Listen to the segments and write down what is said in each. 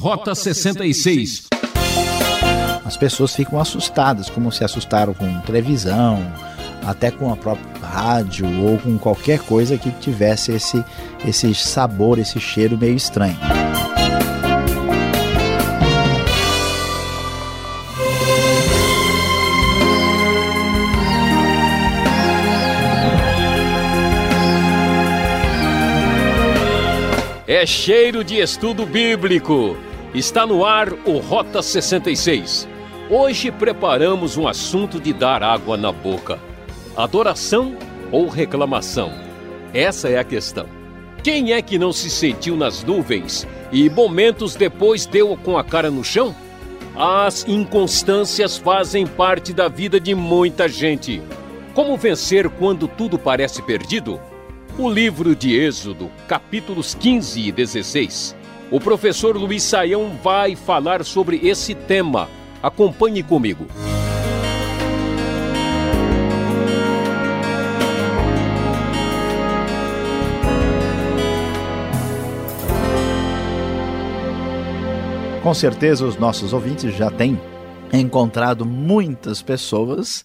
Rota 66. As pessoas ficam assustadas, como se assustaram com televisão, até com a própria rádio ou com qualquer coisa que tivesse esse, esse sabor, esse cheiro meio estranho. É cheiro de estudo bíblico. Está no ar o Rota 66. Hoje preparamos um assunto de dar água na boca. Adoração ou reclamação? Essa é a questão. Quem é que não se sentiu nas nuvens e momentos depois deu com a cara no chão? As inconstâncias fazem parte da vida de muita gente. Como vencer quando tudo parece perdido? O livro de Êxodo, capítulos 15 e 16. O professor Luiz Saião vai falar sobre esse tema. Acompanhe comigo. Com certeza os nossos ouvintes já têm encontrado muitas pessoas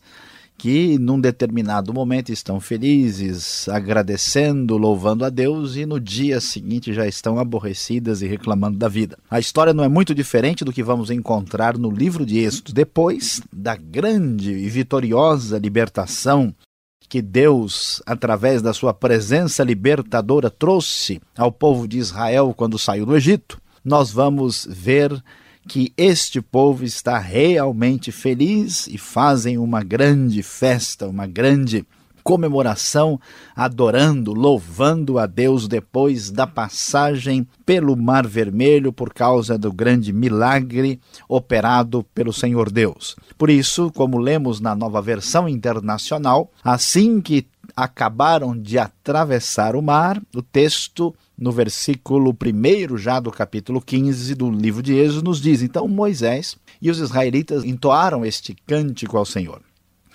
que num determinado momento estão felizes, agradecendo, louvando a Deus e no dia seguinte já estão aborrecidas e reclamando da vida. A história não é muito diferente do que vamos encontrar no livro de Êxodo. Depois da grande e vitoriosa libertação que Deus, através da sua presença libertadora, trouxe ao povo de Israel quando saiu do Egito, nós vamos ver que este povo está realmente feliz e fazem uma grande festa, uma grande comemoração, adorando, louvando a Deus depois da passagem pelo Mar Vermelho por causa do grande milagre operado pelo Senhor Deus. Por isso, como lemos na nova versão internacional, assim que acabaram de atravessar o mar, o texto no versículo 1 já do capítulo 15 do livro de Êxodo nos diz: Então Moisés e os israelitas entoaram este cântico ao Senhor.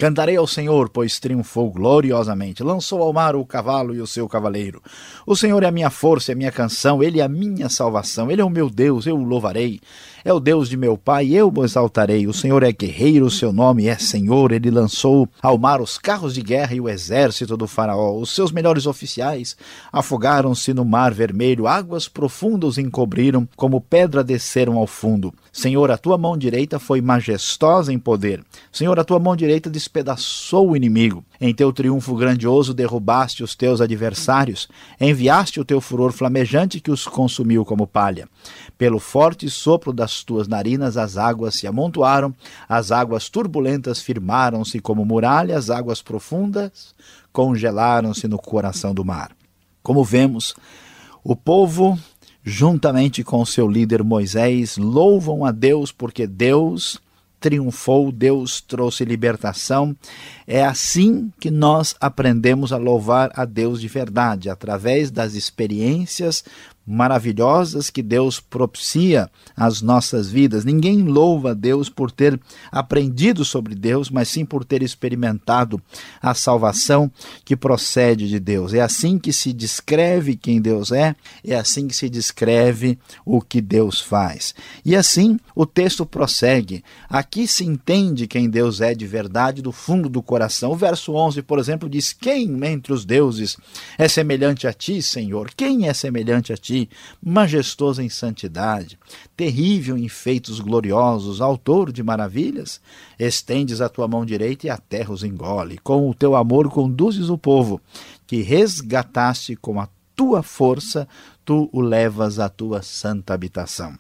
Cantarei ao Senhor, pois triunfou gloriosamente. Lançou ao mar o cavalo e o seu cavaleiro. O Senhor é a minha força, é a minha canção, ele é a minha salvação. Ele é o meu Deus, eu o louvarei. É o Deus de meu pai, eu o exaltarei. O Senhor é guerreiro, o seu nome é Senhor. Ele lançou ao mar os carros de guerra e o exército do Faraó. Os seus melhores oficiais afogaram-se no mar vermelho. Águas profundas encobriram, como pedra desceram ao fundo. Senhor, a tua mão direita foi majestosa em poder. Senhor, a tua mão direita despedaçou o inimigo. Em teu triunfo grandioso derrubaste os teus adversários. Enviaste o teu furor flamejante que os consumiu como palha. Pelo forte sopro das tuas narinas, as águas se amontoaram, as águas turbulentas firmaram-se como muralhas, as águas profundas congelaram-se no coração do mar. Como vemos, o povo, juntamente com seu líder Moisés, louvam a Deus porque Deus triunfou, Deus trouxe libertação. É assim que nós aprendemos a louvar a Deus de verdade, através das experiências maravilhosas que Deus propicia às nossas vidas. Ninguém louva a Deus por ter aprendido sobre Deus, mas sim por ter experimentado a salvação que procede de Deus. É assim que se descreve quem Deus é, é assim que se descreve o que Deus faz. E assim o texto prossegue. Aqui se entende quem Deus é de verdade do fundo do coração. O verso 11, por exemplo, diz: Quem entre os deuses é semelhante a ti, Senhor? Quem é semelhante a ti? Majestoso em santidade, terrível em feitos gloriosos, autor de maravilhas, estendes a tua mão direita e a terra os engole. Com o teu amor conduzes o povo, que resgataste com a tua força, tu o levas à tua santa habitação.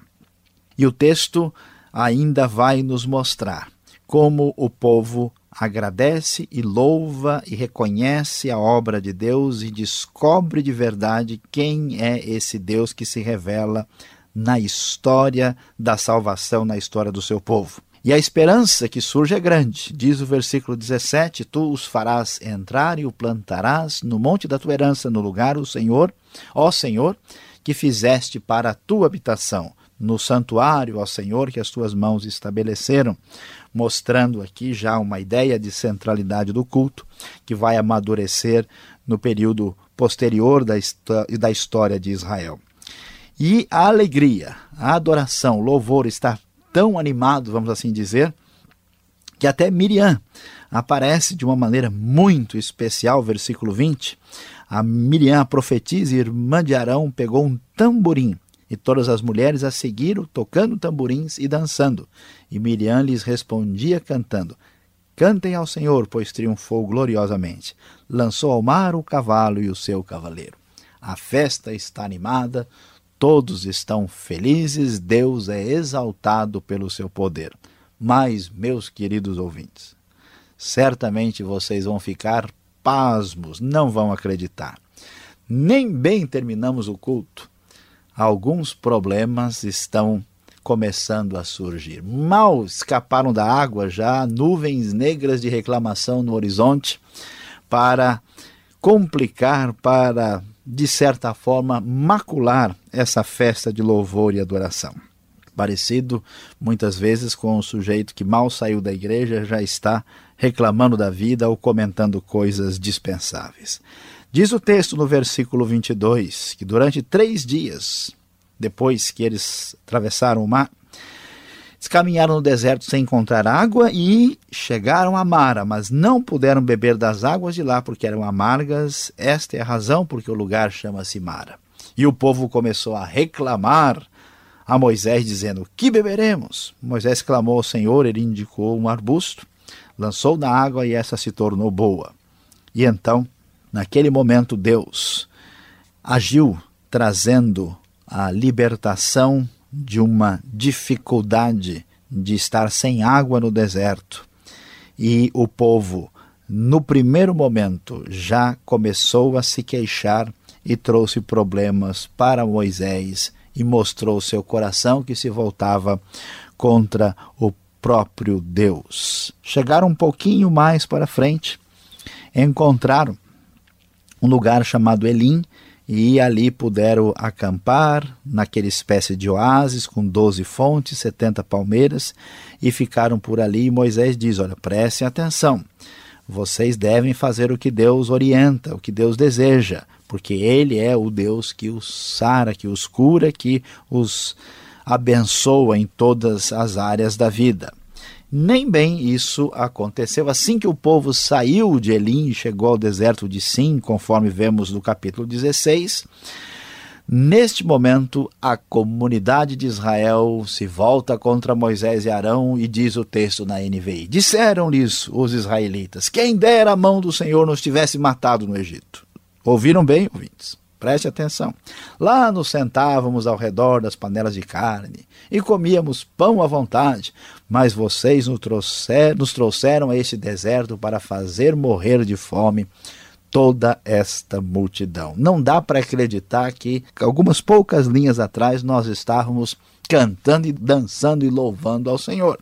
E o texto ainda vai nos mostrar como o povo agradece e louva e reconhece a obra de Deus e descobre de verdade quem é esse Deus que se revela na história da salvação, na história do seu povo. E a esperança que surge é grande. Diz o versículo 17: Tu os farás entrar e o plantarás no monte da tua herança, no lugar, o Senhor, ó Senhor, que fizeste para a tua habitação no santuário ao Senhor que as tuas mãos estabeleceram, mostrando aqui já uma ideia de centralidade do culto que vai amadurecer no período posterior da, da história de Israel. E a alegria, a adoração, o louvor está tão animado, vamos assim dizer, que até Miriam aparece de uma maneira muito especial, versículo 20. A Miriam, a profetisa, irmã de Arão, pegou um tamborim e todas as mulheres a seguiram, tocando tamborins e dançando. E Miriam lhes respondia cantando: Cantem ao Senhor, pois triunfou gloriosamente. Lançou ao mar o cavalo e o seu cavaleiro. A festa está animada, todos estão felizes, Deus é exaltado pelo seu poder. Mas, meus queridos ouvintes, certamente vocês vão ficar pasmos, não vão acreditar. Nem bem terminamos o culto alguns problemas estão começando a surgir. Mal escaparam da água já nuvens negras de reclamação no horizonte para complicar, para de certa forma macular essa festa de louvor e adoração. Parecido muitas vezes com o sujeito que mal saiu da igreja já está reclamando da vida ou comentando coisas dispensáveis. Diz o texto no versículo 22 que durante três dias, depois que eles atravessaram o mar, eles caminharam no deserto sem encontrar água e chegaram a Mara, mas não puderam beber das águas de lá porque eram amargas. Esta é a razão porque o lugar chama-se Mara. E o povo começou a reclamar a Moisés, dizendo: Que beberemos? Moisés clamou ao Senhor, ele indicou um arbusto, lançou na água e essa se tornou boa. E então Naquele momento, Deus agiu trazendo a libertação de uma dificuldade de estar sem água no deserto. E o povo, no primeiro momento, já começou a se queixar e trouxe problemas para Moisés e mostrou seu coração que se voltava contra o próprio Deus. Chegaram um pouquinho mais para frente, encontraram um lugar chamado Elim, e ali puderam acampar naquela espécie de oásis com 12 fontes, 70 palmeiras, e ficaram por ali. E Moisés diz: Olha, prestem atenção, vocês devem fazer o que Deus orienta, o que Deus deseja, porque Ele é o Deus que os sara, que os cura, que os abençoa em todas as áreas da vida. Nem bem isso aconteceu. Assim que o povo saiu de Elim e chegou ao deserto de Sim, conforme vemos no capítulo 16, neste momento a comunidade de Israel se volta contra Moisés e Arão e diz o texto na NVI: Disseram-lhes os israelitas: Quem dera a mão do Senhor nos tivesse matado no Egito. Ouviram bem, ouvintes? Preste atenção. Lá nos sentávamos ao redor das panelas de carne e comíamos pão à vontade, mas vocês nos, trouxer, nos trouxeram a este deserto para fazer morrer de fome toda esta multidão. Não dá para acreditar que algumas poucas linhas atrás nós estávamos cantando e dançando e louvando ao Senhor.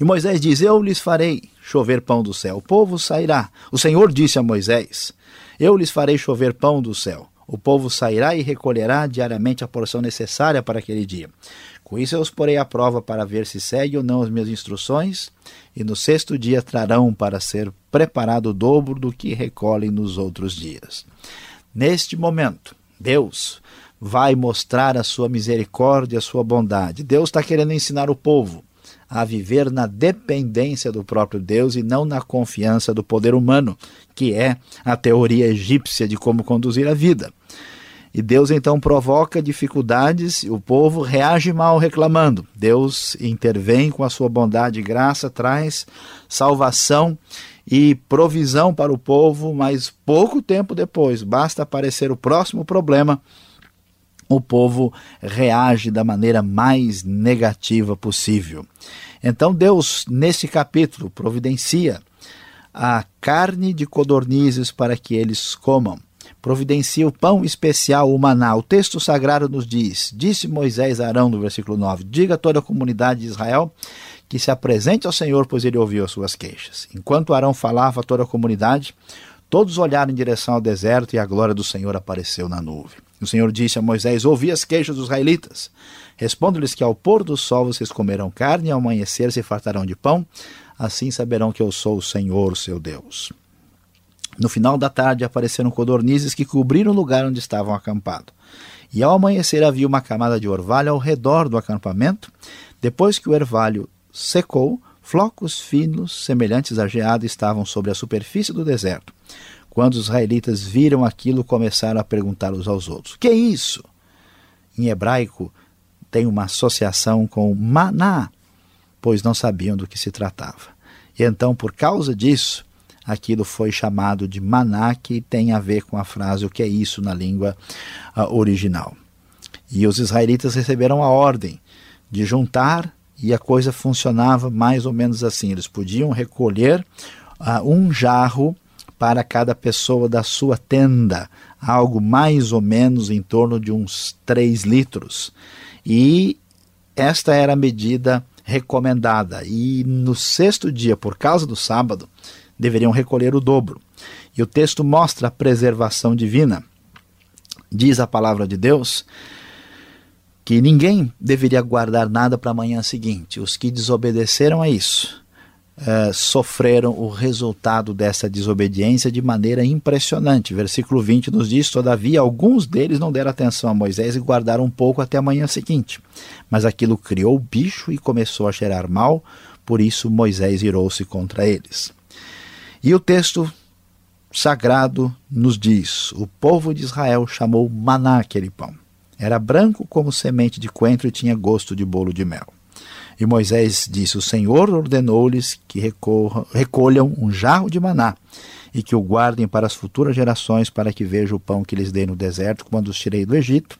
E Moisés diz: Eu lhes farei chover pão do céu. O povo sairá. O Senhor disse a Moisés: Eu lhes farei chover pão do céu. O povo sairá e recolherá diariamente a porção necessária para aquele dia. Com isso eu os porei à prova para ver se seguem ou não as minhas instruções, e no sexto dia trarão para ser preparado o dobro do que recolhem nos outros dias. Neste momento, Deus vai mostrar a sua misericórdia, a sua bondade. Deus está querendo ensinar o povo a viver na dependência do próprio Deus e não na confiança do poder humano, que é a teoria egípcia de como conduzir a vida. E Deus então provoca dificuldades, o povo reage mal reclamando. Deus intervém com a sua bondade e graça, traz salvação e provisão para o povo, mas pouco tempo depois, basta aparecer o próximo problema, o povo reage da maneira mais negativa possível. Então Deus, nesse capítulo, providencia a carne de codornizes para que eles comam. Providencia o pão especial, o maná. O texto sagrado nos diz: Disse Moisés a Arão, no versículo 9: Diga a toda a comunidade de Israel que se apresente ao Senhor, pois ele ouviu as suas queixas. Enquanto Arão falava a toda a comunidade, todos olharam em direção ao deserto e a glória do Senhor apareceu na nuvem. O Senhor disse a Moisés: Ouvi as queixas dos israelitas. Respondo-lhes que ao pôr do sol vocês comerão carne, e ao amanhecer se fartarão de pão. Assim saberão que eu sou o Senhor, seu Deus. No final da tarde apareceram codornizes que cobriram o lugar onde estavam acampados. E ao amanhecer havia uma camada de orvalho ao redor do acampamento. Depois que o orvalho secou, flocos finos, semelhantes a geada, estavam sobre a superfície do deserto. Quando os israelitas viram aquilo, começaram a perguntar uns aos outros: Que é isso? Em hebraico, tem uma associação com maná, pois não sabiam do que se tratava. E então, por causa disso, aquilo foi chamado de maná, que tem a ver com a frase o que é isso na língua uh, original. E os israelitas receberam a ordem de juntar, e a coisa funcionava mais ou menos assim: eles podiam recolher uh, um jarro para cada pessoa da sua tenda, algo mais ou menos em torno de uns 3 litros. E esta era a medida recomendada. E no sexto dia, por causa do sábado, deveriam recolher o dobro. E o texto mostra a preservação divina. Diz a palavra de Deus que ninguém deveria guardar nada para a manhã seguinte. Os que desobedeceram a isso uh, sofreram o resultado dessa desobediência de maneira impressionante. Versículo 20 nos diz: Todavia, alguns deles não deram atenção a Moisés e guardaram um pouco até a manhã seguinte. Mas aquilo criou bicho e começou a cheirar mal, por isso Moisés irou-se contra eles. E o texto sagrado nos diz: o povo de Israel chamou maná aquele pão. Era branco como semente de coentro e tinha gosto de bolo de mel. E Moisés disse: O Senhor ordenou-lhes que recolham um jarro de maná e que o guardem para as futuras gerações, para que vejam o pão que lhes dei no deserto, quando os tirei do Egito.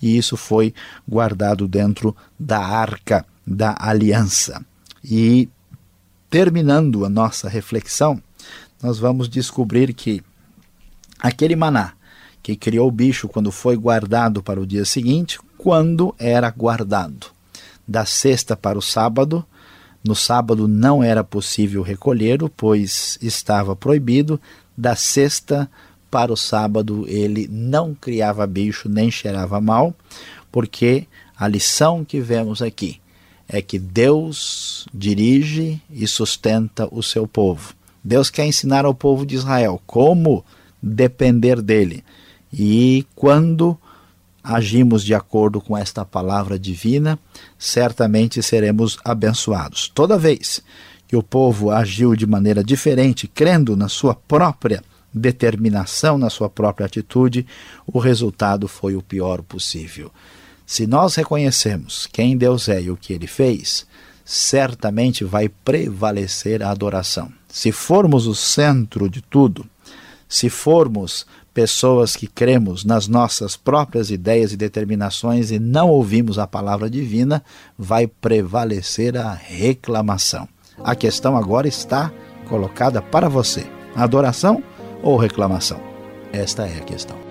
E isso foi guardado dentro da arca da aliança. E terminando a nossa reflexão, nós vamos descobrir que aquele maná que criou o bicho quando foi guardado para o dia seguinte, quando era guardado. Da sexta para o sábado, no sábado não era possível recolhê-lo, pois estava proibido. Da sexta para o sábado ele não criava bicho nem cheirava mal, porque a lição que vemos aqui é que Deus dirige e sustenta o seu povo. Deus quer ensinar ao povo de Israel como depender dele. E quando agimos de acordo com esta palavra divina, certamente seremos abençoados. Toda vez que o povo agiu de maneira diferente, crendo na sua própria determinação, na sua própria atitude, o resultado foi o pior possível. Se nós reconhecemos quem Deus é e o que ele fez, certamente vai prevalecer a adoração. Se formos o centro de tudo, se formos pessoas que cremos nas nossas próprias ideias e determinações e não ouvimos a palavra divina, vai prevalecer a reclamação. A questão agora está colocada para você: adoração ou reclamação? Esta é a questão.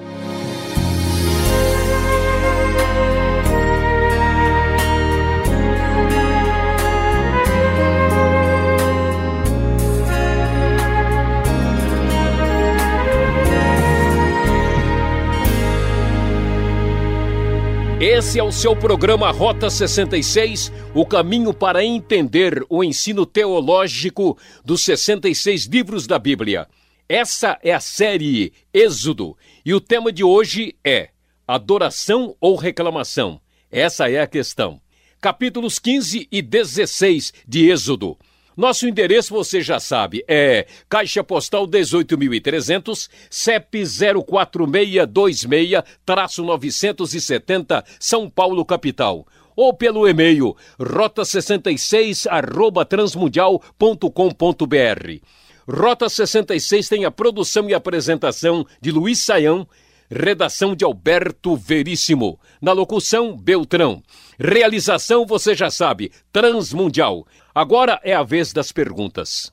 Esse é o seu programa Rota 66, o caminho para entender o ensino teológico dos 66 livros da Bíblia. Essa é a série Êxodo e o tema de hoje é Adoração ou Reclamação? Essa é a questão. Capítulos 15 e 16 de Êxodo. Nosso endereço você já sabe, é Caixa Postal 18.300, CEP 04626-970, São Paulo, capital. Ou pelo e-mail rota66 arroba transmundial.com.br. Rota 66 tem a produção e apresentação de Luiz Saião, redação de Alberto Veríssimo. Na locução, Beltrão. Realização, você já sabe, Transmundial. Agora é a vez das perguntas.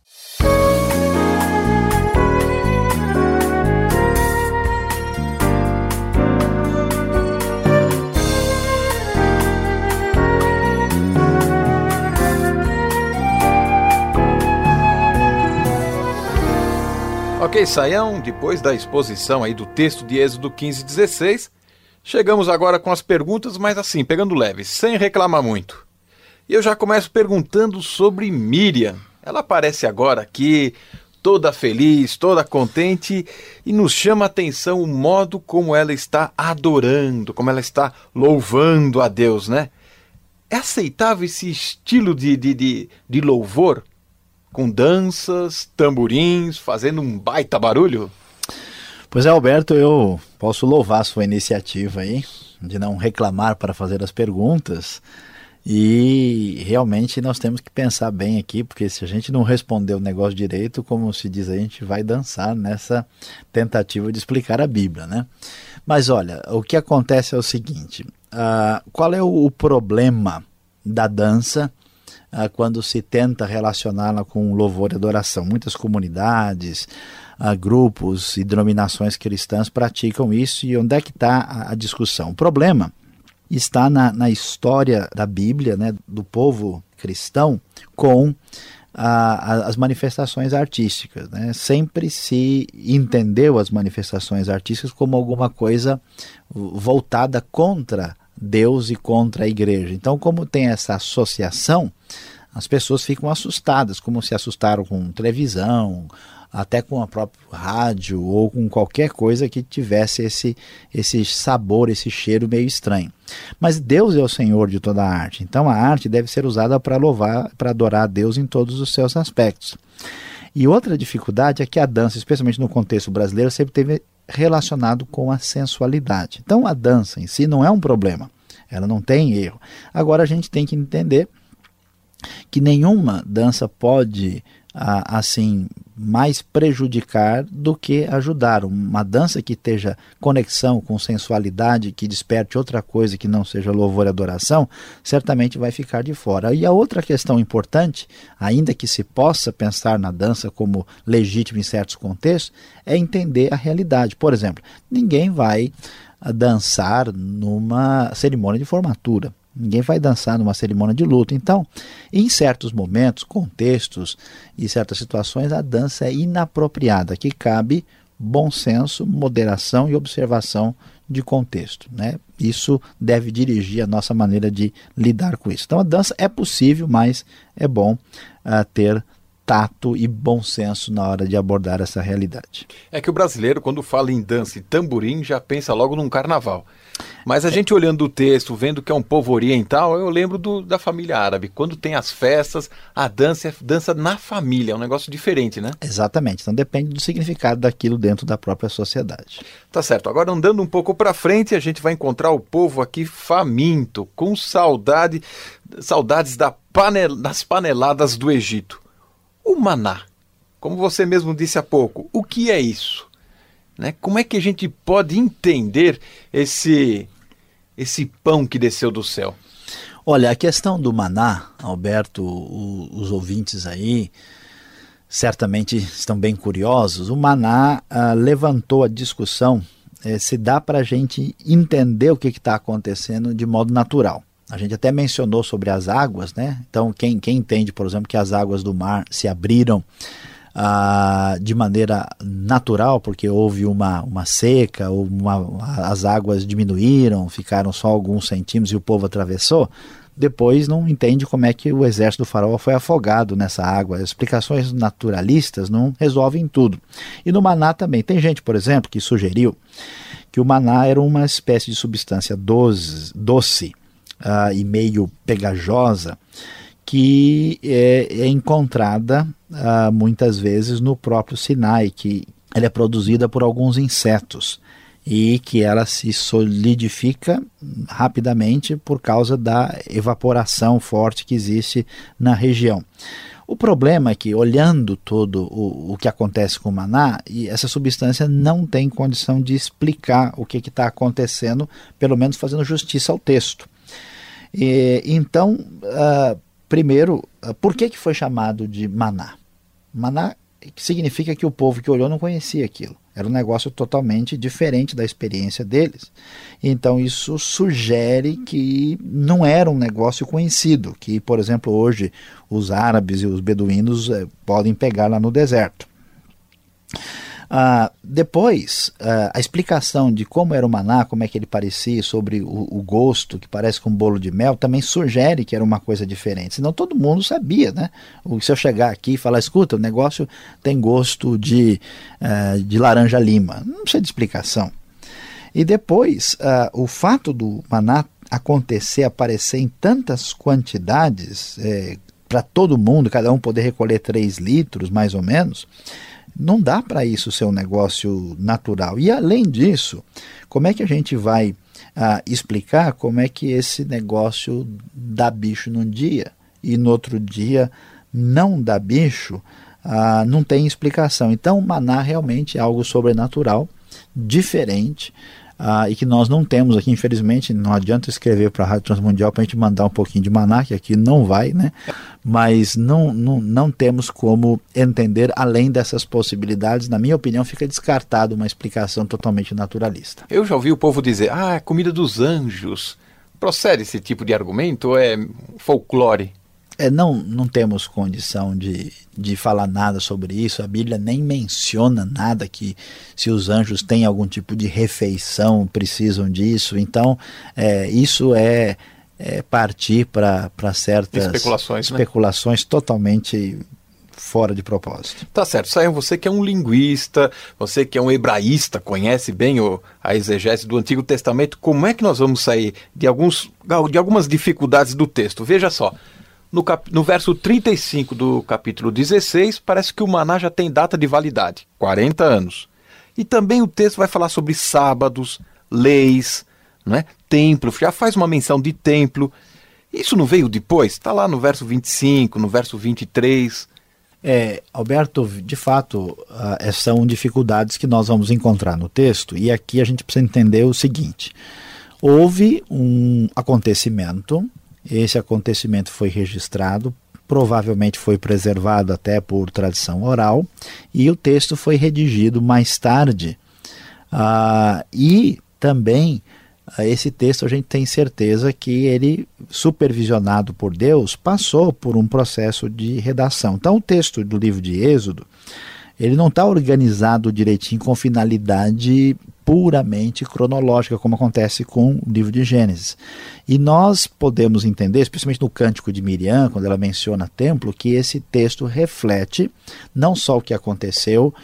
Ok, Saião, depois da exposição aí do texto de Êxodo 15 16, chegamos agora com as perguntas, mas assim, pegando leve, sem reclamar muito. E eu já começo perguntando sobre Miriam. Ela aparece agora aqui, toda feliz, toda contente, e nos chama a atenção o modo como ela está adorando, como ela está louvando a Deus, né? É aceitável esse estilo de, de, de, de louvor? Com danças, tamborins, fazendo um baita barulho? Pois é, Alberto, eu posso louvar sua iniciativa aí, de não reclamar para fazer as perguntas. E realmente nós temos que pensar bem aqui, porque se a gente não responder o negócio direito, como se diz, a gente vai dançar nessa tentativa de explicar a Bíblia, né? Mas olha, o que acontece é o seguinte: uh, qual é o, o, problema da dança uh, quando se tenta relacioná-la com louvor e adoração? Muitas comunidades, uh, grupos e denominações cristãs praticam isso, e onde é que está a, a discussão? O problema está na, na história da Bíblia, né, do povo cristão, com a, a, as manifestações artísticas. Né? Sempre se entendeu as manifestações artísticas como alguma coisa voltada contra Deus e contra a igreja. Então, como tem essa associação, as pessoas ficam assustadas, como se assustaram com televisão, até com a própria rádio ou com qualquer coisa que tivesse esse, esse sabor, esse cheiro meio estranho. Mas Deus é o Senhor de toda a arte, então a arte deve ser usada para louvar, para adorar a Deus em todos os seus aspectos. E outra dificuldade é que a dança, especialmente no contexto brasileiro, sempre teve relacionado com a sensualidade. Então a dança em si não é um problema, ela não tem erro. Agora a gente tem que entender que nenhuma dança pode assim mais prejudicar do que ajudar. Uma dança que esteja conexão com sensualidade, que desperte outra coisa que não seja louvor e adoração, certamente vai ficar de fora. E a outra questão importante, ainda que se possa pensar na dança como legítima em certos contextos, é entender a realidade. Por exemplo, ninguém vai dançar numa cerimônia de formatura. Ninguém vai dançar numa cerimônia de luto. Então, em certos momentos, contextos e certas situações, a dança é inapropriada, que cabe bom senso, moderação e observação de contexto. Né? Isso deve dirigir a nossa maneira de lidar com isso. Então, a dança é possível, mas é bom uh, ter tato e bom senso na hora de abordar essa realidade. É que o brasileiro, quando fala em dança e tamborim, já pensa logo num carnaval. Mas a gente olhando o texto, vendo que é um povo oriental, eu lembro do, da família árabe. Quando tem as festas, a dança é dança na família, é um negócio diferente, né? Exatamente. Então depende do significado daquilo dentro da própria sociedade. Tá certo. Agora andando um pouco para frente, a gente vai encontrar o povo aqui faminto, com saudade, saudades da panel, das paneladas do Egito. O maná, como você mesmo disse há pouco, o que é isso? Né? Como é que a gente pode entender esse, esse pão que desceu do céu? Olha, a questão do maná, Alberto, o, os ouvintes aí certamente estão bem curiosos. O maná ah, levantou a discussão eh, se dá para a gente entender o que está acontecendo de modo natural. A gente até mencionou sobre as águas, né? Então, quem, quem entende, por exemplo, que as águas do mar se abriram ah, de maneira natural, porque houve uma, uma seca, ou uma, as águas diminuíram, ficaram só alguns centímetros e o povo atravessou, depois não entende como é que o exército do faraó foi afogado nessa água. As explicações naturalistas não resolvem tudo. E no maná também. Tem gente, por exemplo, que sugeriu que o maná era uma espécie de substância doce, doce uh, e meio pegajosa que é, é encontrada uh, muitas vezes no próprio Sinai, que ela é produzida por alguns insetos e que ela se solidifica rapidamente por causa da evaporação forte que existe na região. O problema é que, olhando todo o, o que acontece com o maná, essa substância não tem condição de explicar o que está acontecendo, pelo menos fazendo justiça ao texto. E, então, uh, primeiro, uh, por que, que foi chamado de maná? Maná significa que o povo que olhou não conhecia aquilo. Era um negócio totalmente diferente da experiência deles. Então isso sugere que não era um negócio conhecido, que, por exemplo, hoje os árabes e os beduínos eh, podem pegar lá no deserto. Ah, depois, ah, a explicação de como era o maná, como é que ele parecia, sobre o, o, gosto, que parece com um bolo de mel, também sugere que era uma coisa diferente. Senão todo mundo sabia, né? Se eu chegar aqui e falar, escuta, o negócio tem gosto de, ah, de laranja-lima. Não precisa de explicação. E depois, uh, o fato do maná acontecer, aparecer em tantas quantidades, é, para todo mundo, cada um poder recolher 3 litros, mais ou menos, não dá para isso ser um negócio natural. E além disso, como é que a gente vai uh, explicar como é que esse negócio dá bicho num dia e no outro dia não dá bicho? Uh, não tem explicação. Então, o maná realmente é algo sobrenatural, diferente, ah, e que nós não temos aqui, infelizmente, não adianta escrever para a Rádio Transmundial para a gente mandar um pouquinho de maná, que aqui não vai, né? Mas não, não, não temos como entender além dessas possibilidades. Na minha opinião, fica descartado uma explicação totalmente naturalista. Eu já ouvi o povo dizer, ah, é comida dos anjos. Procede esse tipo de argumento ou é folclore? É, não, não temos condição de, de falar nada sobre isso. A Bíblia nem menciona nada que se os anjos têm algum tipo de refeição, precisam disso. Então, é, isso é, é partir para certas especulações, né? especulações né? totalmente fora de propósito. Tá certo. Saiam, você que é um linguista, você que é um hebraísta, conhece bem o, a exegese do Antigo Testamento, como é que nós vamos sair de, alguns, de algumas dificuldades do texto? Veja só. No, cap... no verso 35 do capítulo 16, parece que o maná já tem data de validade 40 anos. E também o texto vai falar sobre sábados, leis, né? templo, já faz uma menção de templo. Isso não veio depois? Está lá no verso 25, no verso 23. É, Alberto, de fato, uh, são dificuldades que nós vamos encontrar no texto, e aqui a gente precisa entender o seguinte: houve um acontecimento esse acontecimento foi registrado, provavelmente foi preservado até por tradição oral, e o texto foi redigido mais tarde. Ah, e também ah, esse texto a gente tem certeza que ele, supervisionado por Deus, passou por um processo de redação. Então, o texto do livro de Êxodo, ele não está organizado direitinho com finalidade puramente cronológica, como acontece com o livro de Gênesis. E nós podemos entender, especialmente no Cântico de Miriam, quando ela menciona templo, que esse texto reflete não só o que aconteceu,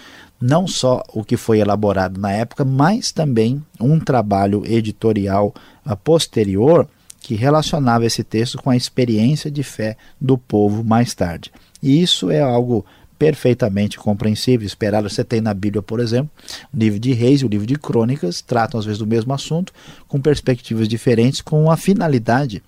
não só o que foi elaborado na época, mas também um trabalho editorial ah, posterior que relacionava esse texto com a experiência de fé do povo mais tarde. E isso é algo perfeitamente compreensível, esperado. Você tem na Bíblia, por exemplo, o livro de Reis e o livro de Crônicas, tratam às vezes do mesmo assunto, com perspectivas diferentes, com a finalidade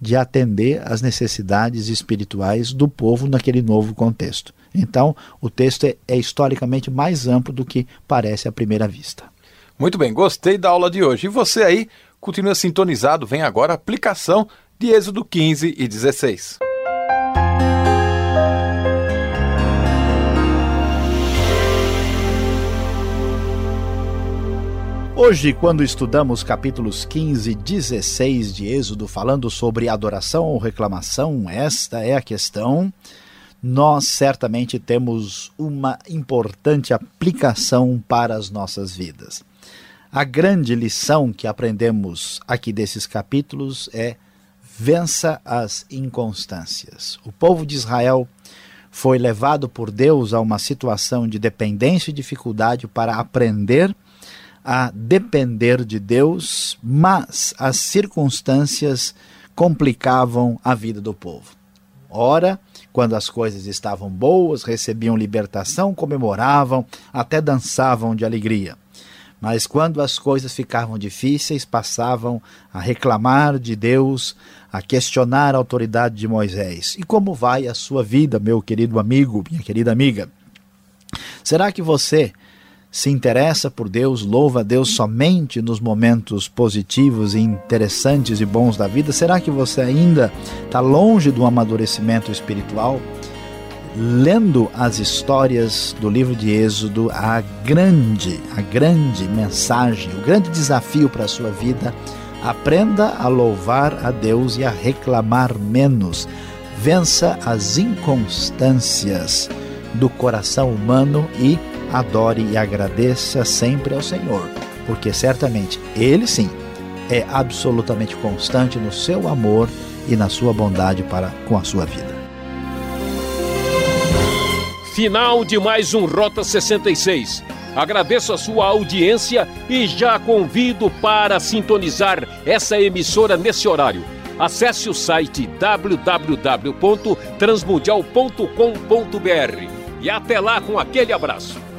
de atender às necessidades espirituais do povo naquele novo contexto. Então, o texto é, é historicamente mais amplo do que parece à primeira vista. Muito bem, gostei da aula de hoje. E você aí, continua sintonizado, vem agora a aplicação de Êxodo 15 e 16. Hoje, quando estudamos capítulos 15 e 16 de Êxodo, falando sobre adoração ou reclamação, esta é a questão. Nós certamente temos uma importante aplicação para as nossas vidas. A grande lição que aprendemos aqui desses capítulos é vença as inconstâncias. O povo de Israel foi levado por Deus a uma situação de dependência e dificuldade para aprender a depender de Deus, mas as circunstâncias complicavam a vida do povo. Ora, quando as coisas estavam boas, recebiam libertação, comemoravam, até dançavam de alegria. Mas quando as coisas ficavam difíceis, passavam a reclamar de Deus, a questionar a autoridade de Moisés. E como vai a sua vida, meu querido amigo, minha querida amiga? Será que você se interessa por Deus, louva a Deus somente nos momentos positivos e interessantes e bons da vida? Será que você ainda está longe do amadurecimento espiritual? Lendo as histórias do livro de Êxodo, a grande, a grande mensagem, o grande desafio para a sua vida, aprenda a louvar a Deus e a reclamar menos. Vença as inconstâncias do coração humano e adore e agradeça sempre ao Senhor, porque certamente Ele sim é absolutamente constante no seu amor e na sua bondade para com a sua vida. Final de mais um Rota 66. Agradeço a sua audiência e já convido para sintonizar essa emissora nesse horário. Acesse o site www.transmundial.com.br e até lá com aquele abraço.